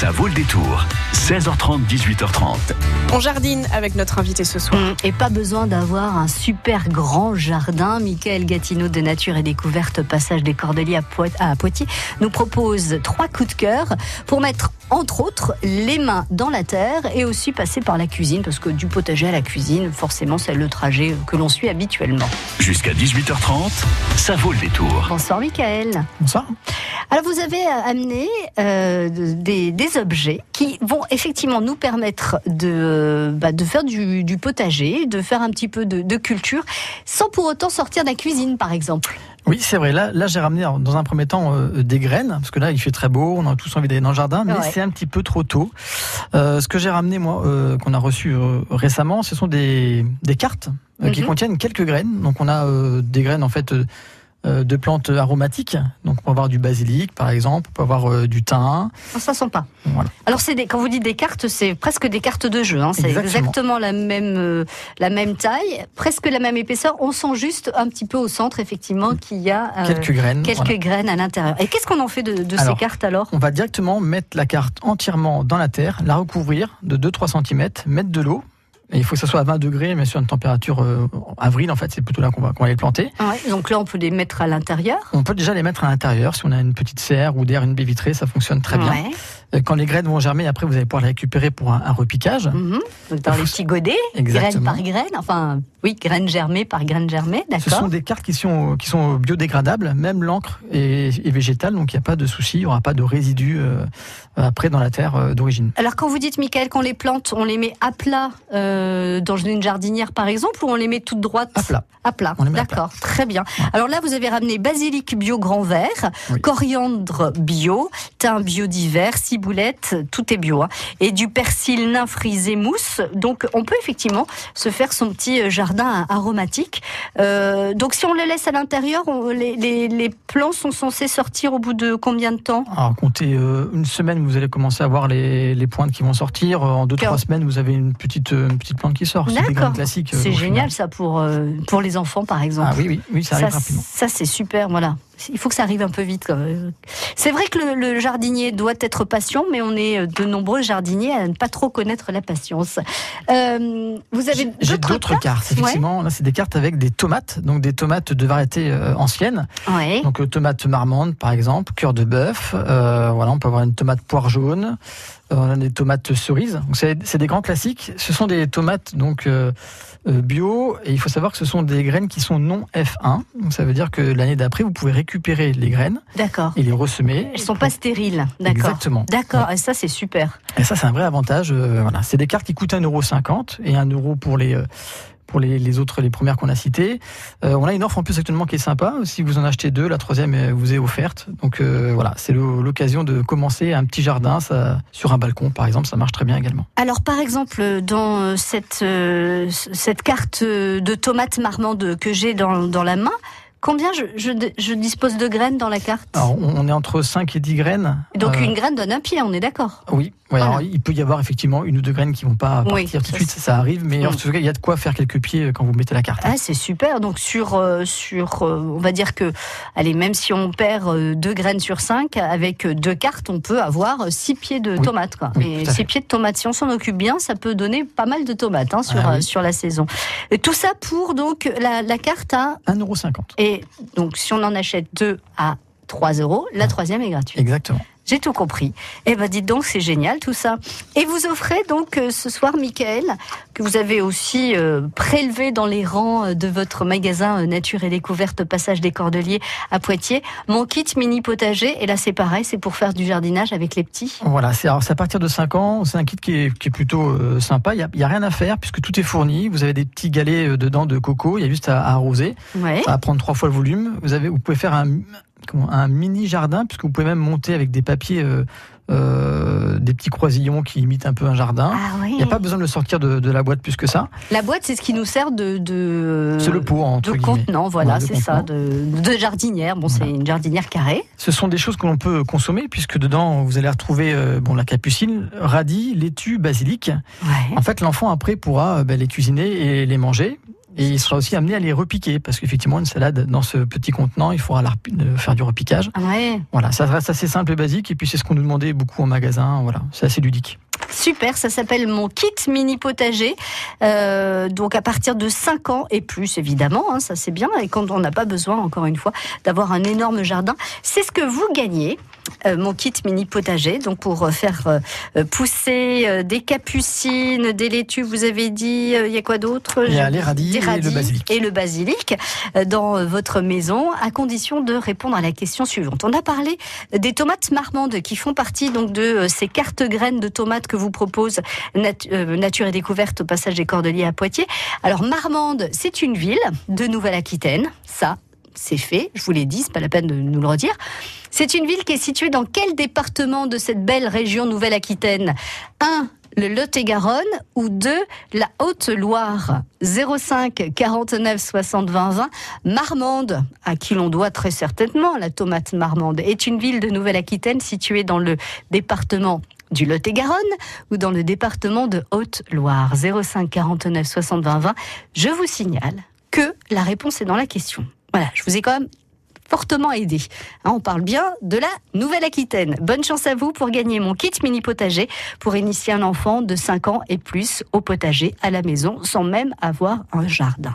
Ça vaut le détour. 16h30, 18h30. On jardine avec notre invité ce soir. Mmh, Et pas besoin d'avoir un super grand jardin. Michael Gatineau de Nature et Découverte, passage des Cordeliers à Poit- à Poitiers, nous propose trois coups de cœur pour mettre, entre autres, les mains dans la terre et aussi passer par la cuisine, parce que du potager à la cuisine, forcément, c'est le trajet que l'on suit habituellement. Jusqu'à 18h30, ça vaut le détour. Bonsoir, Michael. Bonsoir. Alors vous avez euh, amené euh, des, des objets qui vont effectivement nous permettre de, bah, de faire du, du potager, de faire un petit peu de, de culture, sans pour autant sortir de la cuisine par exemple. Oui, c'est vrai. Là, là j'ai ramené dans un premier temps euh, des graines, parce que là, il fait très beau, on a tous envie d'aller dans le jardin, mais Ouais. c'est un petit peu trop tôt. Euh, ce que j'ai ramené, moi, euh, qu'on a reçu récemment, ce sont des, des cartes qui Mhm. contiennent quelques graines. Donc, on a des graines, en fait, de plantes aromatiques. Donc, on peut avoir du basilic, par exemple, on peut avoir euh, du thym. Ah, Ça sent pas. Voilà. Alors c'est des, quand vous dites des cartes, c'est presque des cartes de jeu. Hein. C'est Exactement. exactement la même, euh, la même taille, presque la même épaisseur. On sent juste un petit peu au centre effectivement qu'il y a euh, Quelques graines. quelques voilà. graines à l'intérieur. Et qu'est-ce qu'on en fait de, de ces cartes alors? On va directement mettre la carte entièrement dans la terre, la recouvrir de 2-3 cm, mettre de l'eau. Et il faut que ça soit à 20 degrés, mais sur une température euh, avril, en fait, c'est plutôt là qu'on va, qu'on va les planter. Ouais, Donc là on peut les mettre à l'intérieur? On peut déjà les mettre à l'intérieur. Si on a une petite serre ou derrière une baie vitrée, ça fonctionne très bien. Ouais. Euh, Quand les graines vont germer, après, vous allez pouvoir les récupérer pour un, un repiquage. Mhm. Donc dans les petits godets, graine par graine, enfin oui, graine germée par graine germée, Ce sont d'accord. des cartes qui sont, qui sont biodégradables, même l'encre est, est végétale, donc il n'y a pas de souci, il n'y aura pas de résidus euh, après dans la terre euh, d'origine. Alors quand vous dites, Michael, qu'on les plante, on les met à plat euh, dans une jardinière par exemple, ou on les met toutes droites À plat. À plat, d'accord, très bien. Alors là, vous avez ramené basilic bio grand vert, Oui. coriandre bio, thym bio divers, ciboulette, tout est bio, hein, et du persil nain frisé mousse. Donc on peut effectivement se faire son petit euh, jardin aromatique. Euh, donc si on le laisse à l'intérieur, les, les, les plants sont censés sortir au bout de combien de temps? Alors comptez euh, une semaine, vous allez commencer à voir les, les pointes qui vont sortir. En deux, D'accord. trois semaines, vous avez une petite, une petite plante qui sort. D'accord. C'est génial final. ça pour, euh, pour les enfants par exemple. Ah oui, oui, oui, ça arrive ça, rapidement. ça, c'est super, voilà. Il faut que ça arrive un peu vite. C'est vrai que le, le jardinier doit être patient, mais on est de nombreux jardiniers à ne pas trop connaître la patience. Euh, vous avez d'autres cartes, effectivement. Là, c'est des cartes avec des tomates, donc des tomates de variété euh, ancienne. Ouais. Donc euh, tomate marmande, par exemple, cœur de bœuf. euh, voilà, on peut avoir une tomate poire jaune. Euh, on a des tomates cerises. Donc c'est c'est des grands classiques. Ce sont des tomates donc euh, euh, bio et il faut savoir que ce sont des graines qui sont non F1. Donc ça veut dire que l'année d'après, vous pouvez récupérer les graines D'accord. et les ressemer. Elles sont pas stériles, d'accord. Exactement. D'accord, et ça c'est super. Et ça, c'est un vrai avantage. euh, voilà, c'est des cartes qui coûtent 1,50€ et 1 euro pour les euh, pour les, autres, les premières qu'on a citées. Euh, on a une offre en plus actuellement qui est sympa. Si vous en achetez deux, la troisième vous est offerte. Donc euh, voilà, c'est l'occasion de commencer un petit jardin sur un balcon, par exemple. Ça marche très bien également. Alors par exemple, dans euh, cette, cette carte de tomates marmandes que j'ai dans, dans la main, combien je, je, je dispose de graines dans la carte Alors, on, est entre 5 et 10 graines. Donc Euh, une graine donne un pied, on est d'accord Oui, ouais, Voilà. alors, il peut y avoir effectivement une ou deux graines qui vont pas Oui, partir tout ça, de suite, ça arrive, mais en Mm. tout cas, il y a de quoi faire quelques pieds euh, quand vous mettez la carte. Ah, c'est super. Donc sur euh, sur, euh, on va dire que, allez, même si on perd deux graines sur cinq, avec deux cartes, on peut avoir euh, six pieds de Oui. tomates, quoi. Oui, Et tout à six fait. pieds de tomates, si on s'en occupe bien, ça peut donner pas mal de tomates hein, sur Ah oui. sur la saison. Et tout ça pour donc la, la carte à 1,50€. Et donc si on en achète deux à 3 euros, la troisième est gratuite. Exactement. J'ai tout compris. Eh ben, dites donc, c'est génial tout ça. Et vous offrez donc euh, ce soir, Michael, que vous avez aussi euh, prélevé dans les rangs euh, de votre magasin Nature et Découverte Passage des Cordeliers à Poitiers, mon kit mini potager. Et là, c'est pareil, c'est pour faire du jardinage avec les petits. Voilà, c'est à partir de 5 ans. C'est un kit qui est, qui est plutôt euh, sympa. Il n'y a, il y a rien à faire puisque tout est fourni. Vous avez des petits galets dedans de coco. Il y a juste à, à arroser. Ouais. Ça va prendre trois fois le volume. Vous, avez, vous pouvez faire un, comment, un mini jardin puisque vous pouvez même monter avec des papiers, euh, euh, des petits croisillons qui imitent un peu un jardin. Ah oui. Il n'y a pas besoin de le sortir de, de la boîte plus que ça. La boîte, c'est ce qui nous sert de. de C'est le pot, entre De guillemets. contenant, voilà, Ouais, c'est ça, de, de jardinière. Bon, c'est une jardinière carrée. Ce sont des choses que l'on peut consommer puisque dedans vous allez retrouver euh, bon la capucine, radis, laitue, basilic. Ouais. En fait, l'enfant après pourra ben, les cuisiner et les manger. Et il sera aussi amené à les repiquer, parce qu'effectivement, une salade dans ce petit contenant, il faudra la euh, faire du repiquage. Ah Ouais. Voilà, ça reste assez simple et basique, et puis c'est ce qu'on nous demandait beaucoup en magasin. Voilà, c'est assez ludique. Super, ça s'appelle mon kit mini potager. Euh, donc à partir de 5 ans et plus, évidemment, hein, ça c'est bien. Et quand on n'a pas besoin, encore une fois, d'avoir un énorme jardin, c'est ce que vous gagnez. euh, mon kit mini potager, donc pour euh, faire euh, pousser des capucines, des laitues, vous avez dit, il y a quoi d'autre? Il y a les radis des et le basilic. et le basilic dans votre maison, à condition de répondre à la question suivante. On a parlé des tomates marmandes qui font partie donc de ces cartes graines de tomates que vous propose Nat- euh, Nature et Découverte au passage des Cordeliers à Poitiers. Alors Marmande, c'est une ville de Nouvelle-Aquitaine, ça. C'est fait, je vous l'ai dit, c'est pas la peine de nous le redire. C'est une ville qui est située dans quel département de cette belle région Nouvelle-Aquitaine? 1. Le Lot-et-Garonne ou 2. La Haute-Loire? 05 49 60 20 20. Marmande, à qui l'on doit très certainement la tomate marmande, est une ville de Nouvelle-Aquitaine située dans le département du Lot-et-Garonne ou dans le département de Haute-Loire 05 49 60 20 20. Je vous signale que la réponse est dans la question. Voilà, je vous ai quand même fortement aidé. Hein, on parle bien de la Nouvelle-Aquitaine. Bonne chance à vous pour gagner mon kit mini potager pour initier un enfant de 5 ans et plus au potager à la maison sans même avoir un jardin.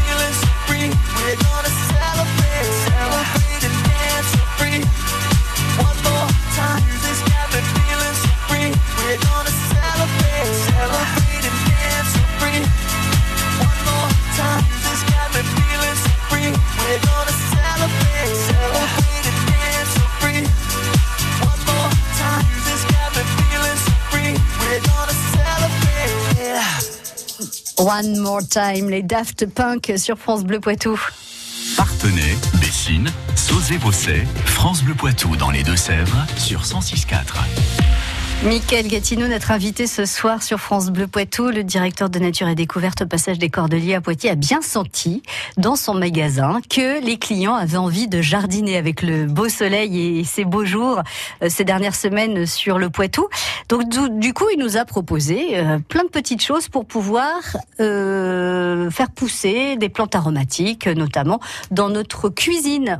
One More Time, les Daft Punk sur France Bleu Poitou. Partenay, Bessines, Sauzé-Vaucet, France Bleu Poitou dans les Deux-Sèvres sur 106.4. Michael Gatineau, notre invité ce soir sur France Bleu Poitou, le directeur de Nature et Découverte au passage des Cordeliers à Poitiers, a bien senti dans son magasin que les clients avaient envie de jardiner avec le beau soleil et ces beaux jours euh, ces dernières semaines sur le Poitou. Donc du, coup, il nous a proposé euh, plein de petites choses pour pouvoir euh, faire pousser des plantes aromatiques, notamment dans notre cuisine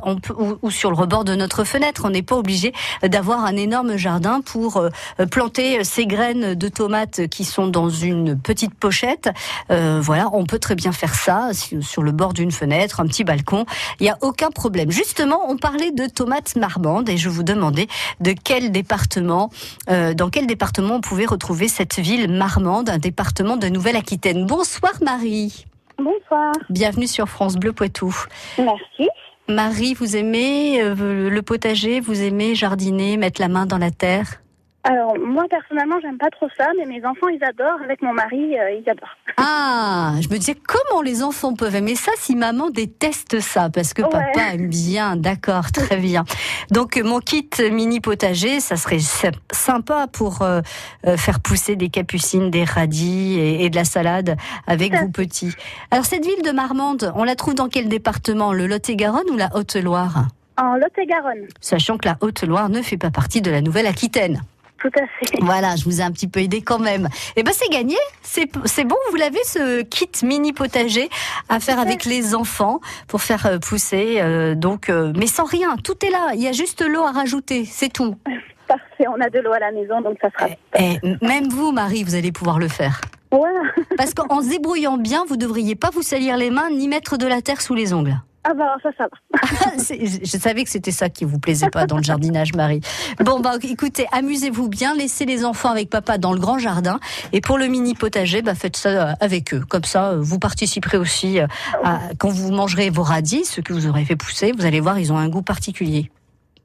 ou, sur le rebord de notre fenêtre. On n'est pas obligé d'avoir un énorme jardin pour planter ces graines de tomates qui sont dans une petite pochette. Euh, voilà, on peut très bien faire ça sur le bord d'une fenêtre, un petit balcon. Il n'y a aucun problème. Justement, on parlait de tomates marmandes et je vous demandais de quel département, euh, dans quel département on pouvait retrouver cette ville marmande, un département de Nouvelle-Aquitaine. Bonsoir Marie. Bonsoir. Bienvenue sur France Bleu Poitou. Merci. Marie, vous aimez euh, le potager, vous aimez jardiner, mettre la main dans la terre? Alors, moi, personnellement, j'aime pas trop ça, mais mes enfants, ils adorent. Avec mon mari, euh, ils adorent. Ah, je me disais comment les enfants peuvent aimer ça si maman déteste ça? Parce que Ouais. papa aime bien. D'accord, très bien. Donc mon kit mini potager, ça serait sy- sympa pour euh, euh, faire pousser des capucines, des radis et, et de la salade avec vous petits. Alors cette ville de Marmande, on la trouve dans quel département? Le Lot-et-Garonne ou la Haute-Loire? En Lot-et-Garonne. Sachant que la Haute-Loire ne fait pas partie de la Nouvelle-Aquitaine. Tout à fait. Voilà, je vous ai un petit peu aidé quand même. Eh ben c'est gagné, c'est c'est bon, vous l'avez ce kit mini potager à faire avec les enfants pour faire euh, pousser euh, donc euh, mais sans rien, tout est là, il y a juste l'eau à rajouter, c'est tout. Parfait. On a de l'eau à la maison, donc ça sera. Et même vous Marie, vous allez pouvoir le faire. Voilà. Parce qu'en se débrouillant bien, vous devriez pas vous salir les mains ni mettre de la terre sous les ongles. Ah bah, ça, ça va. Je je savais que c'était ça qui vous plaisait pas dans le jardinage, Marie. Bon, bah, écoutez, amusez-vous bien, laissez les enfants avec papa dans le grand jardin. Et pour le mini potager, bah, faites ça euh, avec eux. Comme ça, euh, vous participerez aussi euh, à, quand vous mangerez vos radis, ceux que vous aurez fait pousser. Vous allez voir, ils ont un goût particulier.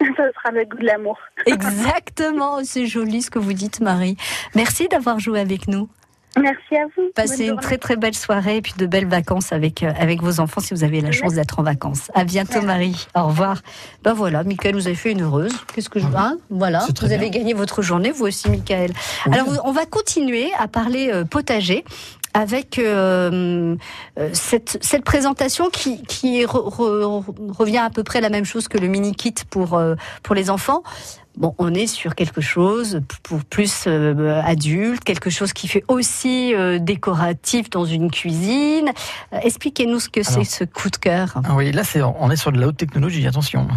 Ça sera le goût de l'amour. Exactement, c'est joli ce que vous dites, Marie. Merci d'avoir joué avec nous. Merci à vous. Passez une très très belle soirée et puis de belles vacances avec, euh, avec vos enfants si vous avez la chance d'être en vacances. À bientôt Marie. Au revoir. Ben voilà, Michael, vous avez fait une heureuse. Qu'est-ce que je hein Voilà, vous avez bien. gagné votre journée, vous aussi Michael. Oui. Alors on va continuer à parler euh, potager avec euh, euh, cette, cette présentation qui, qui re- re- revient à peu près la même chose que le mini kit pour, euh, pour les enfants. Bon, on est sur quelque chose pour plus euh, adulte, quelque chose qui fait aussi euh, décoratif dans une cuisine. Euh, Expliquez-nous ce que c'est ce coup de cœur. Ah oui, là, c'est, on est sur de la haute technologie, attention.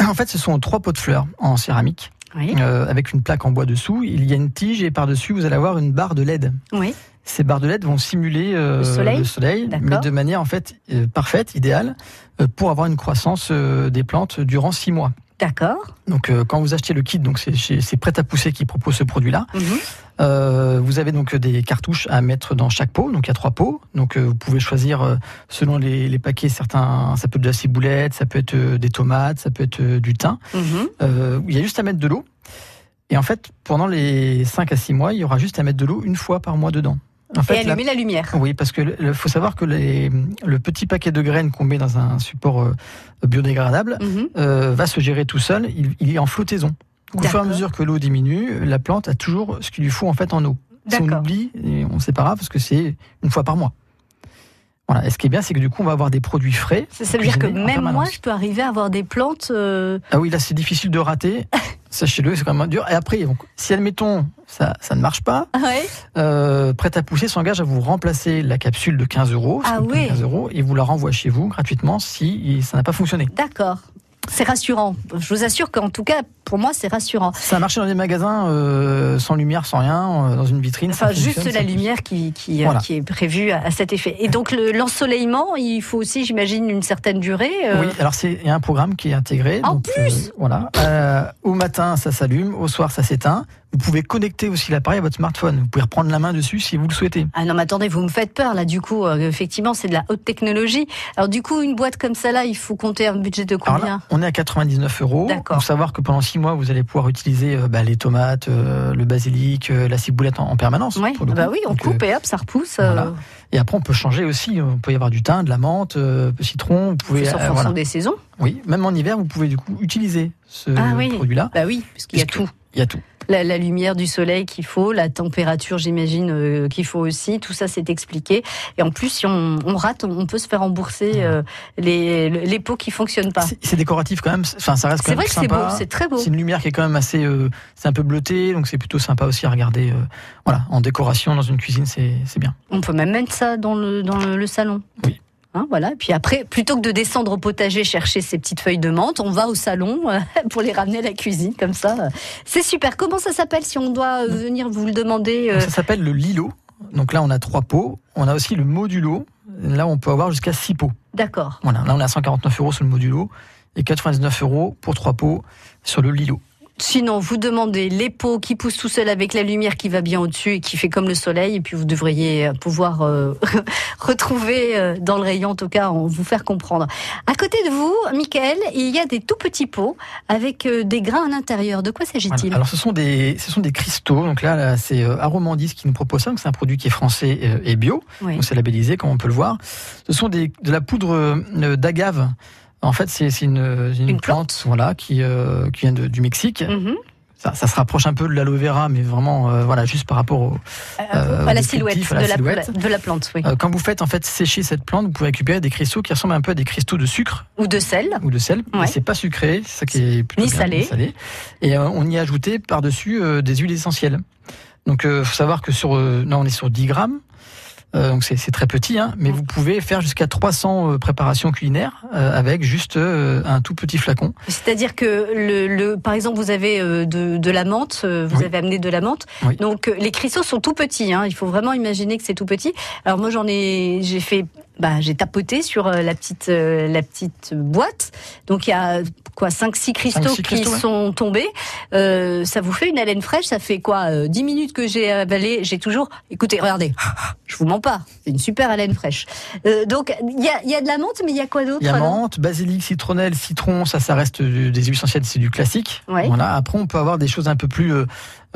En fait, ce sont trois pots de fleurs en céramique, Oui, avec une plaque en bois dessous. Il y a une tige et par-dessus, vous allez avoir une barre de LED. oui, Ces barres de LED vont simuler euh, Le soleil mais de manière en fait euh, parfaite, idéale, euh, pour avoir une croissance des plantes durant six mois. d'accord. Donc, quand vous achetez le kit, donc c'est prêt à pousser qui propose ce produit-là. Mhm. Vous avez donc des cartouches à mettre dans chaque pot. Donc il y a trois pots. Donc vous pouvez choisir selon les, les paquets. Certains, ça peut être de la ciboulette, ça peut être des tomates, ça peut être du thym. Mhm. Il y a juste à mettre de l'eau. Et en fait, pendant les 5 à 6 mois, il y aura juste à mettre de l'eau une fois par mois dedans. En Et fait, la- allumer la lumière. oui, parce que faut savoir que les- le petit paquet de graines qu'on met dans un support euh, biodégradable Mhm. euh, va se gérer tout seul. Il, il est en flottaison. Au fur et à mesure que l'eau diminue, la plante a toujours ce qu'il lui faut en fait en eau. Si on oublie, et on ne sait pas grave parce que c'est une fois par mois. Voilà. Et ce qui est bien, c'est que du coup, on va avoir des produits frais. Ça, veut dire que même moi, je peux arriver à avoir des plantes. euh, Ah oui, là, c'est difficile de rater. Sachez-le, c'est quand même dur. Et après, donc, si admettons, ça, ça ne marche pas, Ouais. euh, Prêt à pousser s'engage à vous remplacer la capsule de 15 euros, Ah oui. 15 euros, et vous la renvoie chez vous gratuitement si ça n'a pas fonctionné. D'accord. C'est rassurant. Je vous assure qu'en tout cas, pour moi, c'est rassurant. Ça a marché dans des magasins euh, sans lumière, sans rien, euh, dans une vitrine. Enfin, juste la lumière qui, qui, euh, Voilà. qui est prévue à, cet effet. Et donc, le- l'ensoleillement, il faut aussi, j'imagine, une certaine durée. euh, Oui, alors il y a un programme qui est intégré. En donc, plus euh, Voilà. Au matin, ça s'allume, au soir, ça s'éteint. Vous pouvez connecter aussi l'appareil à votre smartphone. Vous pouvez reprendre la main dessus si vous le souhaitez. Ah non, mais attendez, vous me faites peur là. Du coup, euh, effectivement, c'est de la haute technologie. Alors du coup, une boîte comme ça là, il faut compter un budget de combien là, on est à 99 euros. D'accord. Faut savoir que pendant 6 mois, vous allez pouvoir utiliser euh, bah, les tomates, euh, le basilic, euh, la ciboulette en, en permanence. Ouais, pour le bah oui, on Donc, coupe et hop, ça repousse. voilà. Et après, on peut changer aussi. On peut y avoir du thym, de la menthe, citron. Vous pouvez, en fonction voilà. des saisons. Oui, même en hiver, vous pouvez du coup utiliser ce Ah oui. produit-là. Bah oui, parce qu'il y a tout. Il y a tout. La, la lumière du soleil qu'il faut, la température, j'imagine, euh, qu'il faut aussi. Tout ça, c'est expliqué. Et en plus, si on, on rate, on, peut se faire rembourser euh, les, les pots qui fonctionnent pas. C'est- décoratif quand même. Enfin, ça reste quand C'est même vrai que c'est beau, c'est très beau. C'est une lumière qui est quand même assez, euh, c'est un peu bleuté, donc c'est plutôt sympa aussi à regarder. voilà, en décoration dans une cuisine, c'est c'est bien. On peut même mettre ça dans le, dans le, le salon. Oui. Hein, voilà. Et puis après, plutôt que de descendre au potager chercher ces petites feuilles de menthe, on va au salon euh, pour les ramener à la cuisine comme ça. C'est super. Comment ça s'appelle si on doit euh, venir vous le demander euh, ça s'appelle le lilo. Donc là, on a trois pots. On a aussi le modulo. Là, on peut avoir jusqu'à six pots. D'accord. Voilà, là, on est à 149 euros sur le modulo et 99 euros pour trois pots sur le lilo. Sinon, vous demandez les pots qui poussent tout seul avec la lumière qui va bien au-dessus et qui fait comme le soleil, et puis vous devriez pouvoir euh, retrouver euh, dans le rayon, en tout cas, en vous faire comprendre. À côté de vous, Michael, il y a des tout petits pots avec euh, des grains à l'intérieur. De quoi Voilà. s'agit-il Alors, ce sont des, ce sont des cristaux. Donc là, là, c'est Aromandis qui nous propose ça. Donc, c'est un produit qui est français et bio. Oui. Donc, c'est labellisé, comme on peut le voir. Ce sont des, de la poudre d'agave. En fait, c'est une, une, Une plante, voilà, qui, euh, qui vient de- du Mexique. Mhm. Ça, ça se rapproche un peu de l'aloe vera, mais vraiment, euh, voilà, juste par rapport au. Euh, à la silhouette, à la de, la, silhouette. de la plante, oui. Euh, quand vous faites en fait sécher cette plante, vous pouvez récupérer des cristaux qui ressemblent un peu à des cristaux de sucre Ou de sel. ou de sel. Ouais. C'est pas sucré, c'est ça qui est plutôt Ni bien, salé. Et euh, on y a ajouté par-dessus euh, des huiles essentielles. Donc, faut savoir que sur, là, on est sur 10 grammes. Euh, donc c'est très petit, hein, mais vous pouvez faire jusqu'à 300 euh, préparations culinaires euh, avec juste euh, un tout petit flacon. C'est-à-dire que, le, le, par exemple, vous avez de, de la menthe, vous Oui. avez amené de la menthe. Oui. Donc, les cristaux sont tout petits. Hein, il faut vraiment imaginer que c'est tout petit. Alors moi, j'en ai, j'ai fait, bah, j'ai tapoté sur euh, la petite, euh, la petite boîte. Donc il y a quoi, 5-6 cristaux six qui ouais. sont tombés. Euh, ça vous fait une haleine fraîche? Ça fait quoi, euh, 10 minutes que j'ai avalé? J'ai toujours, écoutez, regardez, je vous mens pas, c'est une super haleine fraîche. Euh, donc il y a, il y a de la menthe, mais il y a quoi d'autre Il y a menthe, basilic, citronnelle, citron, ça, ça reste des huiles essentielles, c'est du classique. Ouais. Voilà. Après, on peut avoir des choses un peu plus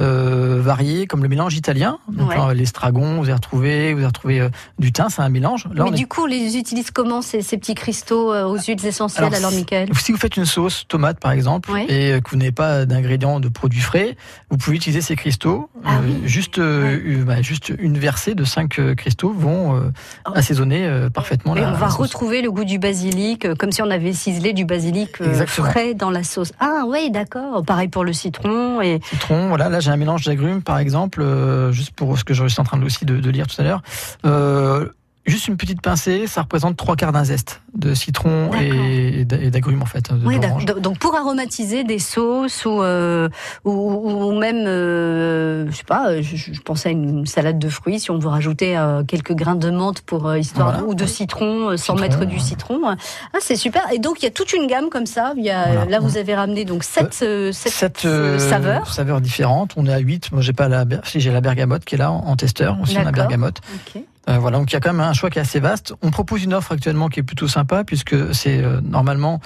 euh, euh, variées, comme le mélange italien. Donc Ouais. là, l'estragon, vous avez retrouvé, vous avez retrouvé euh, du thym, c'est un mélange. Là, Mais est- du coup, on les utilise comment ces, ces petits cristaux euh, aux huiles essentielles alors, Alors, Michael Si vous faites une sauce tomate par exemple Ouais. et euh, que vous n'avez pas d'ingrédients de produits frais, vous pouvez utiliser ces cristaux. Ah Euh, oui. juste, euh, euh, bah, juste une versée de 5 cristaux vont euh, Oh. assaisonner euh, parfaitement Et la, on va la retrouver le goût du basilic, euh, comme si on avait ciselé du basilic euh, frais dans la sauce. Ah oui, d'accord. Pareil pour le citron. Et Citron, voilà, là un mélange d'agrumes par exemple, euh, juste pour ce que je suis en train de- aussi de, de lire tout à l'heure. Euh, juste une petite pincée, ça représente trois quarts d'un zeste de citron et, et d'a- et d'agrumes en fait. oui, donc pour aromatiser des sauces ou euh, ou, ou même, euh, je sais pas, je, je pensais à une salade de fruits si on veut rajouter euh, quelques grains de menthe pour euh, histoire Voilà. ou de citron euh, sans Citron, mettre du citron. Ah, c'est super. Et donc il y a toute une gamme comme ça. Il y a, Voilà. Là, vous avez ramené donc sept, sept, Sept saveurs. saveurs différentes. On est à 8. Moi, j'ai pas la, si j'ai la bergamote qui est là en, en testeur. Aussi, on a bergamote. Ok. Euh, voilà, donc il y a quand même un choix qui est assez vaste. On propose une offre actuellement qui est plutôt sympa puisque c'est euh, normalement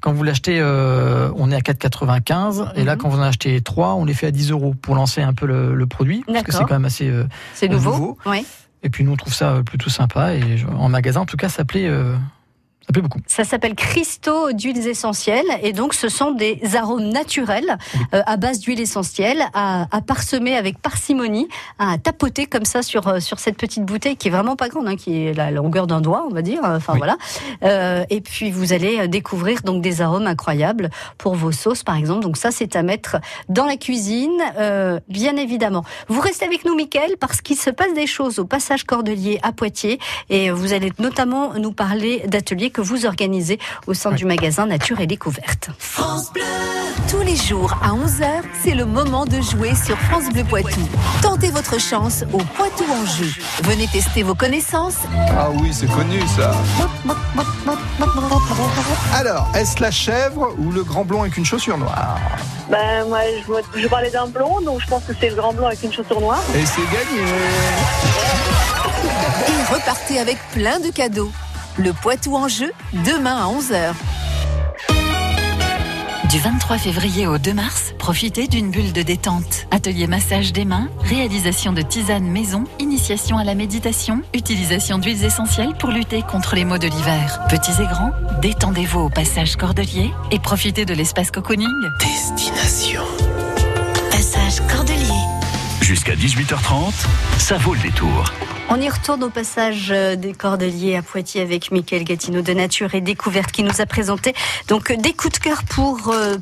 quand vous l'achetez, euh, on est à 4,95 et là Mhm. quand vous en achetez 3, on les fait à 10 euros pour lancer un peu le, le produit parce que c'est quand même assez. euh, C'est nouveau. et puis nous on trouve ça plutôt sympa et en magasin en tout cas ça plaît, euh, ça plaît beaucoup. Ça s'appelle cristaux d'huiles essentielles et donc ce sont des arômes naturels euh, à base d'huile essentielle à, à parsemer avec parcimonie, à tapoter comme ça sur euh, sur cette petite bouteille qui est vraiment pas grande, hein, qui est la longueur d'un doigt, on va dire. Enfin Oui. voilà. Euh, et puis vous allez euh, découvrir donc des arômes incroyables pour vos sauces par exemple. Donc ça c'est à mettre dans la cuisine, euh, bien évidemment. Vous restez avec nous, Mickaël, parce qu'il se passe des choses au passage Cordelier à Poitiers et vous allez notamment nous parler d'ateliers que vous organisez au sein du magasin Nature et Découverte. Tous les jours à 11h, c'est le moment de jouer sur France Bleu Poitou. Tentez votre chance au Poitou en jeu. Venez tester vos connaissances. Ah oui, c'est connu ça. Alors, est-ce la chèvre ou le grand blond avec une chaussure noire? Ben, moi, je, je parlais d'un blond, donc je pense que c'est le grand blond avec une chaussure noire. Et c'est gagné Et repartez avec plein de cadeaux. Le Poitou en jeu, demain à 11h. Du 23 février au 2 mars, profitez d'une bulle de détente. Atelier massage des mains, réalisation de tisanes maison, initiation à la méditation, utilisation d'huiles essentielles pour lutter contre les maux de l'hiver. Petits et grands, détendez-vous au passage Cordelier et profitez de l'espace cocooning. Destination. Passage Cordelier. Jusqu'à 18h30, ça vaut le détour. On y retourne au passage euh, des Cordeliers à Poitiers avec Mickaël Gatineau de Nature et Découverte qui nous a présenté donc des coups de cœur pour euh,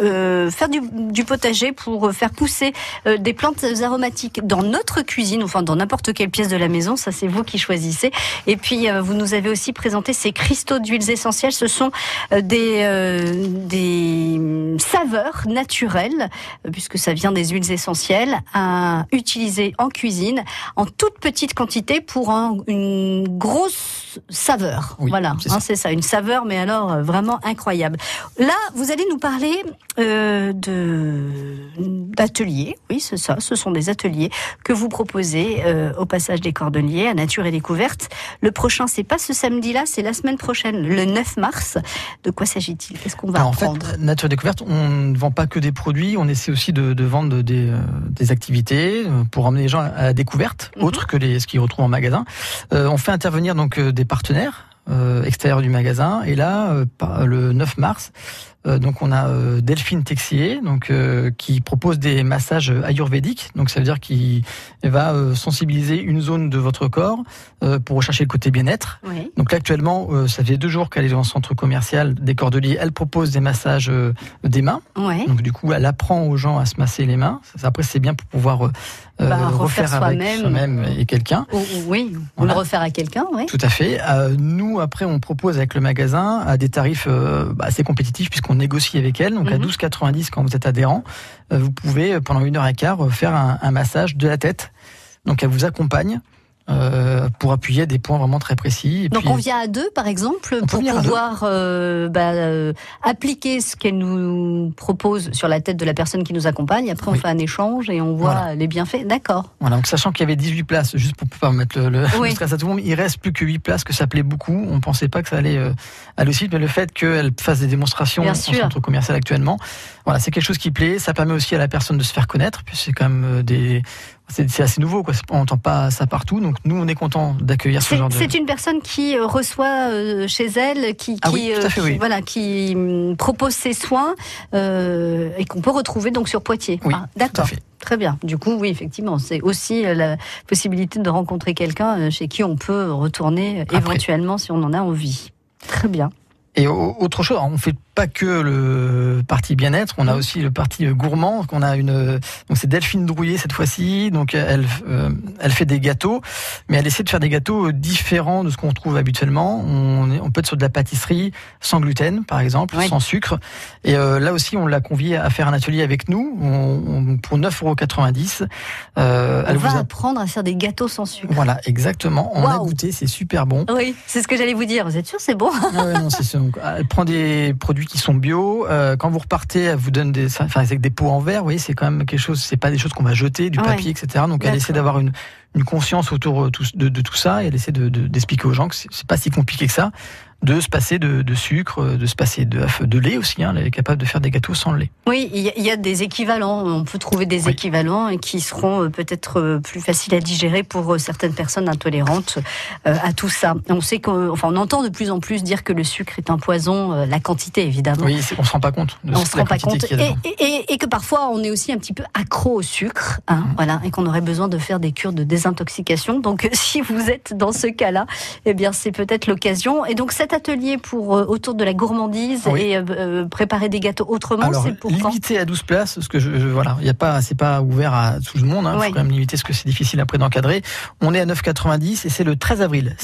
euh, faire du, du potager pour faire pousser euh, des plantes aromatiques dans notre cuisine, enfin dans n'importe quelle pièce de la maison. Ça, c'est vous qui choisissez. Et puis, euh, vous nous avez aussi présenté ces cristaux d'huiles essentielles. Ce sont euh, des, euh, des saveurs naturelles, euh, puisque ça vient des huiles essentielles, à utiliser en cuisine en toute petite quantité pour un- une grosse saveur. Oui, voilà, c'est hein, ça. c'est ça, une saveur, mais alors euh, vraiment incroyable. Là, vous allez nous parler euh, de d'ateliers. Oui, c'est ça. Ce sont des ateliers que vous proposez euh, au passage des Cordeliers à Nature et Découverte. Le prochain, c'est pas ce samedi-là, c'est la semaine prochaine, le 9 mars. De quoi s'agit-il? Qu'est-ce qu'on va Alors, en fait, Nature Découverte, on ne vend pas que des produits, on essaie aussi de, de vendre des, euh, des activités euh, pour emmener les gens à la découverte, Mhm. autre que les, ce qu'ils retrouvent en magasin. Euh, on fait intervenir donc des partenaires euh, extérieurs du magasin, et là, euh, le 9 mars, donc on a euh, Delphine Texier, donc euh, qui propose des massages ayurvédiques. Donc ça veut dire qu'il va euh, sensibiliser une zone de votre corps euh, pour rechercher le côté bien-être. Oui. Donc là actuellement, euh, ça fait deux jours qu'elle est dans centre commercial des Cordeliers. Elle propose des massages euh, des mains. Donc du coup, elle apprend aux gens à se masser les mains. Après, c'est bien pour pouvoir euh, Bah, refaire refaire avec soi-même. et quelqu'un. Ou- ou- oui, on Voilà. le refaire à quelqu'un, oui. Tout à fait. Euh, nous, après, on propose avec le magasin à des tarifs euh, bah, assez compétitifs puisqu'on négocie avec elle. Donc à Mhm. 12,90 quand vous êtes adhérent, euh, vous pouvez euh, pendant une heure et quart euh, faire un, un massage de la tête. Donc elle vous accompagne euh, pour appuyer des points vraiment très précis. Et Donc puis- on vient à deux, par exemple, pour pouvoir euh, bah, euh, appliquer ce qu'elle nous propose sur la tête de la personne qui nous accompagne. Après, on fait un échange et on voit Voilà. les bienfaits. D'accord. Voilà, donc sachant qu'il y avait 18 places, juste pour pouvoir mettre le, le, Oui. le stress à tout le monde, il reste plus que 8 places, que ça plaît beaucoup. On pensait pas que ça allait aller aussi, mais le fait qu'elle fasse des démonstrations Bien sûr. centre commercial actuellement, voilà, c'est quelque chose qui plaît. Ça permet aussi à la personne de se faire connaître, puis c'est quand même des, c'est assez nouveau, quoi. On n'entend pas ça partout, donc nous on est content d'accueillir ce genre de. c'est une personne qui euh, reçoit euh, chez elle, qui, Ah qui, oui, tout à fait, qui- oui. voilà, qui hum, propose ses soins euh, et qu'on peut retrouver donc sur Poitiers. Oui, Ah, D'accord. Très bien. Du coup, oui, effectivement, c'est aussi euh, la possibilité de rencontrer quelqu'un euh, chez qui on peut retourner euh, Après. éventuellement si on en a envie. Très bien. Et au- autre chose, on fait pas que le parti bien-être, on a Mhm. aussi le parti gourmand. qu'on a une, donc c'est Delphine Drouillet cette fois-ci. Donc elle, euh, elle fait des gâteaux, mais elle essaie de faire des gâteaux euh, différents de ce qu'on trouve habituellement. On, peut être sur de la pâtisserie sans gluten, par exemple, Oui. sans sucre. Et euh, là aussi, on l'a conviée à faire un atelier avec nous on, on- pour 9,90 euros. Euh, On elle va vous a- apprendre à faire des gâteaux sans sucre. Voilà, exactement. On a Waouh. goûté, c'est super bon. Oui, c'est ce que j'allais vous dire. Vous êtes sûr, c'est bon? Ah ouais, non, c'est. Donc, Elle prend des produits qui sont bio. euh, quand vous repartez, elle vous donne des, enfin, avec des pots en verre. Vous voyez, c'est quand même quelque chose. C'est pas des choses qu'on va jeter, du Ouais. papier, etc. Donc, elle essaie d'avoir une, une conscience autour euh, de, de tout ça. Et elle essaie de- de- d'expliquer aux gens que c'est pas si compliqué que ça, de se passer de, de sucre, de se passer de, de lait aussi. Hein. Elle est capable de faire des gâteaux sans lait. Oui, il y, a- il y a des équivalents. On peut trouver des Oui. équivalents et qui seront euh, peut-être euh, plus faciles à digérer pour euh, certaines personnes intolérantes à tout ça. On sait qu'on, enfin, on entend de plus en plus dire que le sucre est un poison, la quantité évidemment. Oui, on se rend pas compte. De On se rend pas compte et, et- que parfois on est aussi un petit peu accro au sucre, hein, Mhm. voilà, et qu'on aurait besoin de faire des cures de désintoxication. Donc si vous êtes dans ce cas-là, eh bien c'est peut-être l'occasion. Et donc cet atelier pour euh, autour de la gourmandise Oui. et euh, euh, préparer des gâteaux autrement, c'est pour quand limité à 12 places, parce que je, je- voilà, il y a pas, c'est pas ouvert à tout le monde. Il Ouais. faut quand même limiter, parce que c'est difficile après d'encadrer. On est à 9,90 et c'est le 13 avril.